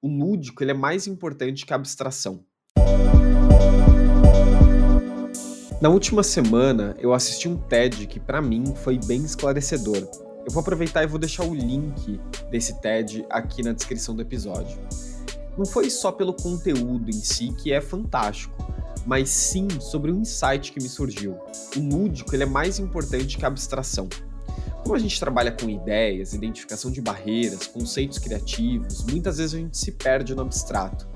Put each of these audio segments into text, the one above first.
o lúdico ele é mais importante que a abstração. Na última semana, eu assisti um TED que para mim foi bem esclarecedor. Eu vou aproveitar e vou deixar o link desse TED aqui na descrição do episódio. Não foi só pelo conteúdo em si que é fantástico, mas sim sobre um insight que me surgiu. O lúdico ele é mais importante que a abstração. Como a gente trabalha com ideias, identificação de barreiras, conceitos criativos, muitas vezes a gente se perde no abstrato.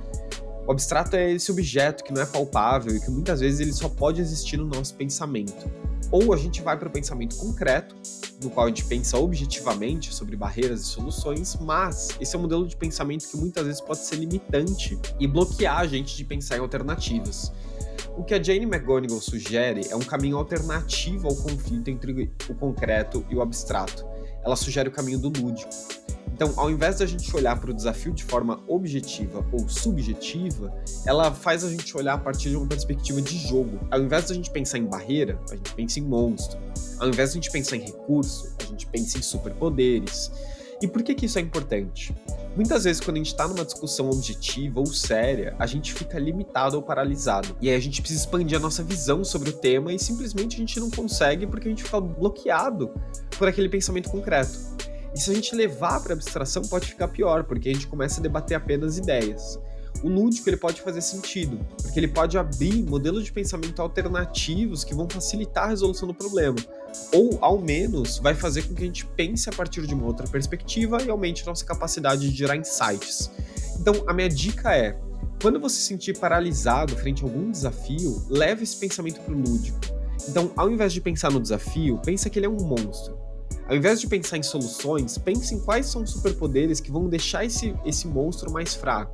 O abstrato é esse objeto que não é palpável e que muitas vezes ele só pode existir no nosso pensamento. Ou a gente vai para o pensamento concreto, no qual a gente pensa objetivamente sobre barreiras e soluções, mas esse é um modelo de pensamento que muitas vezes pode ser limitante e bloquear a gente de pensar em alternativas. O que a Jane McGonigal sugere é um caminho alternativo ao conflito entre o concreto e o abstrato. Ela sugere o caminho do lúdico. Então, ao invés da gente olhar para o desafio de forma objetiva ou subjetiva, ela faz a gente olhar a partir de uma perspectiva de jogo. Ao invés da gente pensar em barreira, a gente pensa em monstro. Ao invés de a gente pensar em recurso, a gente pensa em superpoderes. E por que, que isso é importante? Muitas vezes, quando a gente está numa discussão objetiva ou séria, a gente fica limitado ou paralisado. E aí a gente precisa expandir a nossa visão sobre o tema e simplesmente a gente não consegue porque a gente fica bloqueado por aquele pensamento concreto. E se a gente levar para abstração, pode ficar pior, porque a gente começa a debater apenas ideias. O lúdico ele pode fazer sentido, porque ele pode abrir modelos de pensamento alternativos que vão facilitar a resolução do problema ou ao menos vai fazer com que a gente pense a partir de uma outra perspectiva e aumente nossa capacidade de gerar insights. Então, a minha dica é: quando você se sentir paralisado frente a algum desafio, leve esse pensamento para o lúdico. Então, ao invés de pensar no desafio, pensa que ele é um monstro. Ao invés de pensar em soluções, pense em quais são os superpoderes que vão deixar esse, esse monstro mais fraco.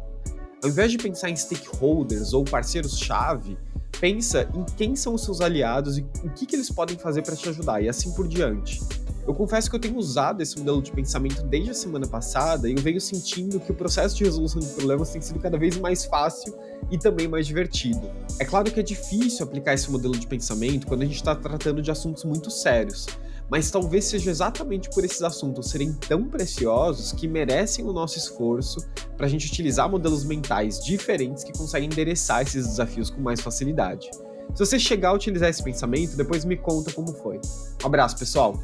Ao invés de pensar em stakeholders ou parceiros-chave, pensa em quem são os seus aliados e o que, que eles podem fazer para te ajudar, e assim por diante. Eu confesso que eu tenho usado esse modelo de pensamento desde a semana passada e eu venho sentindo que o processo de resolução de problemas tem sido cada vez mais fácil e também mais divertido. É claro que é difícil aplicar esse modelo de pensamento quando a gente está tratando de assuntos muito sérios, mas talvez seja exatamente por esses assuntos serem tão preciosos que merecem o nosso esforço para a gente utilizar modelos mentais diferentes que conseguem endereçar esses desafios com mais facilidade. Se você chegar a utilizar esse pensamento, depois me conta como foi. Um abraço, pessoal!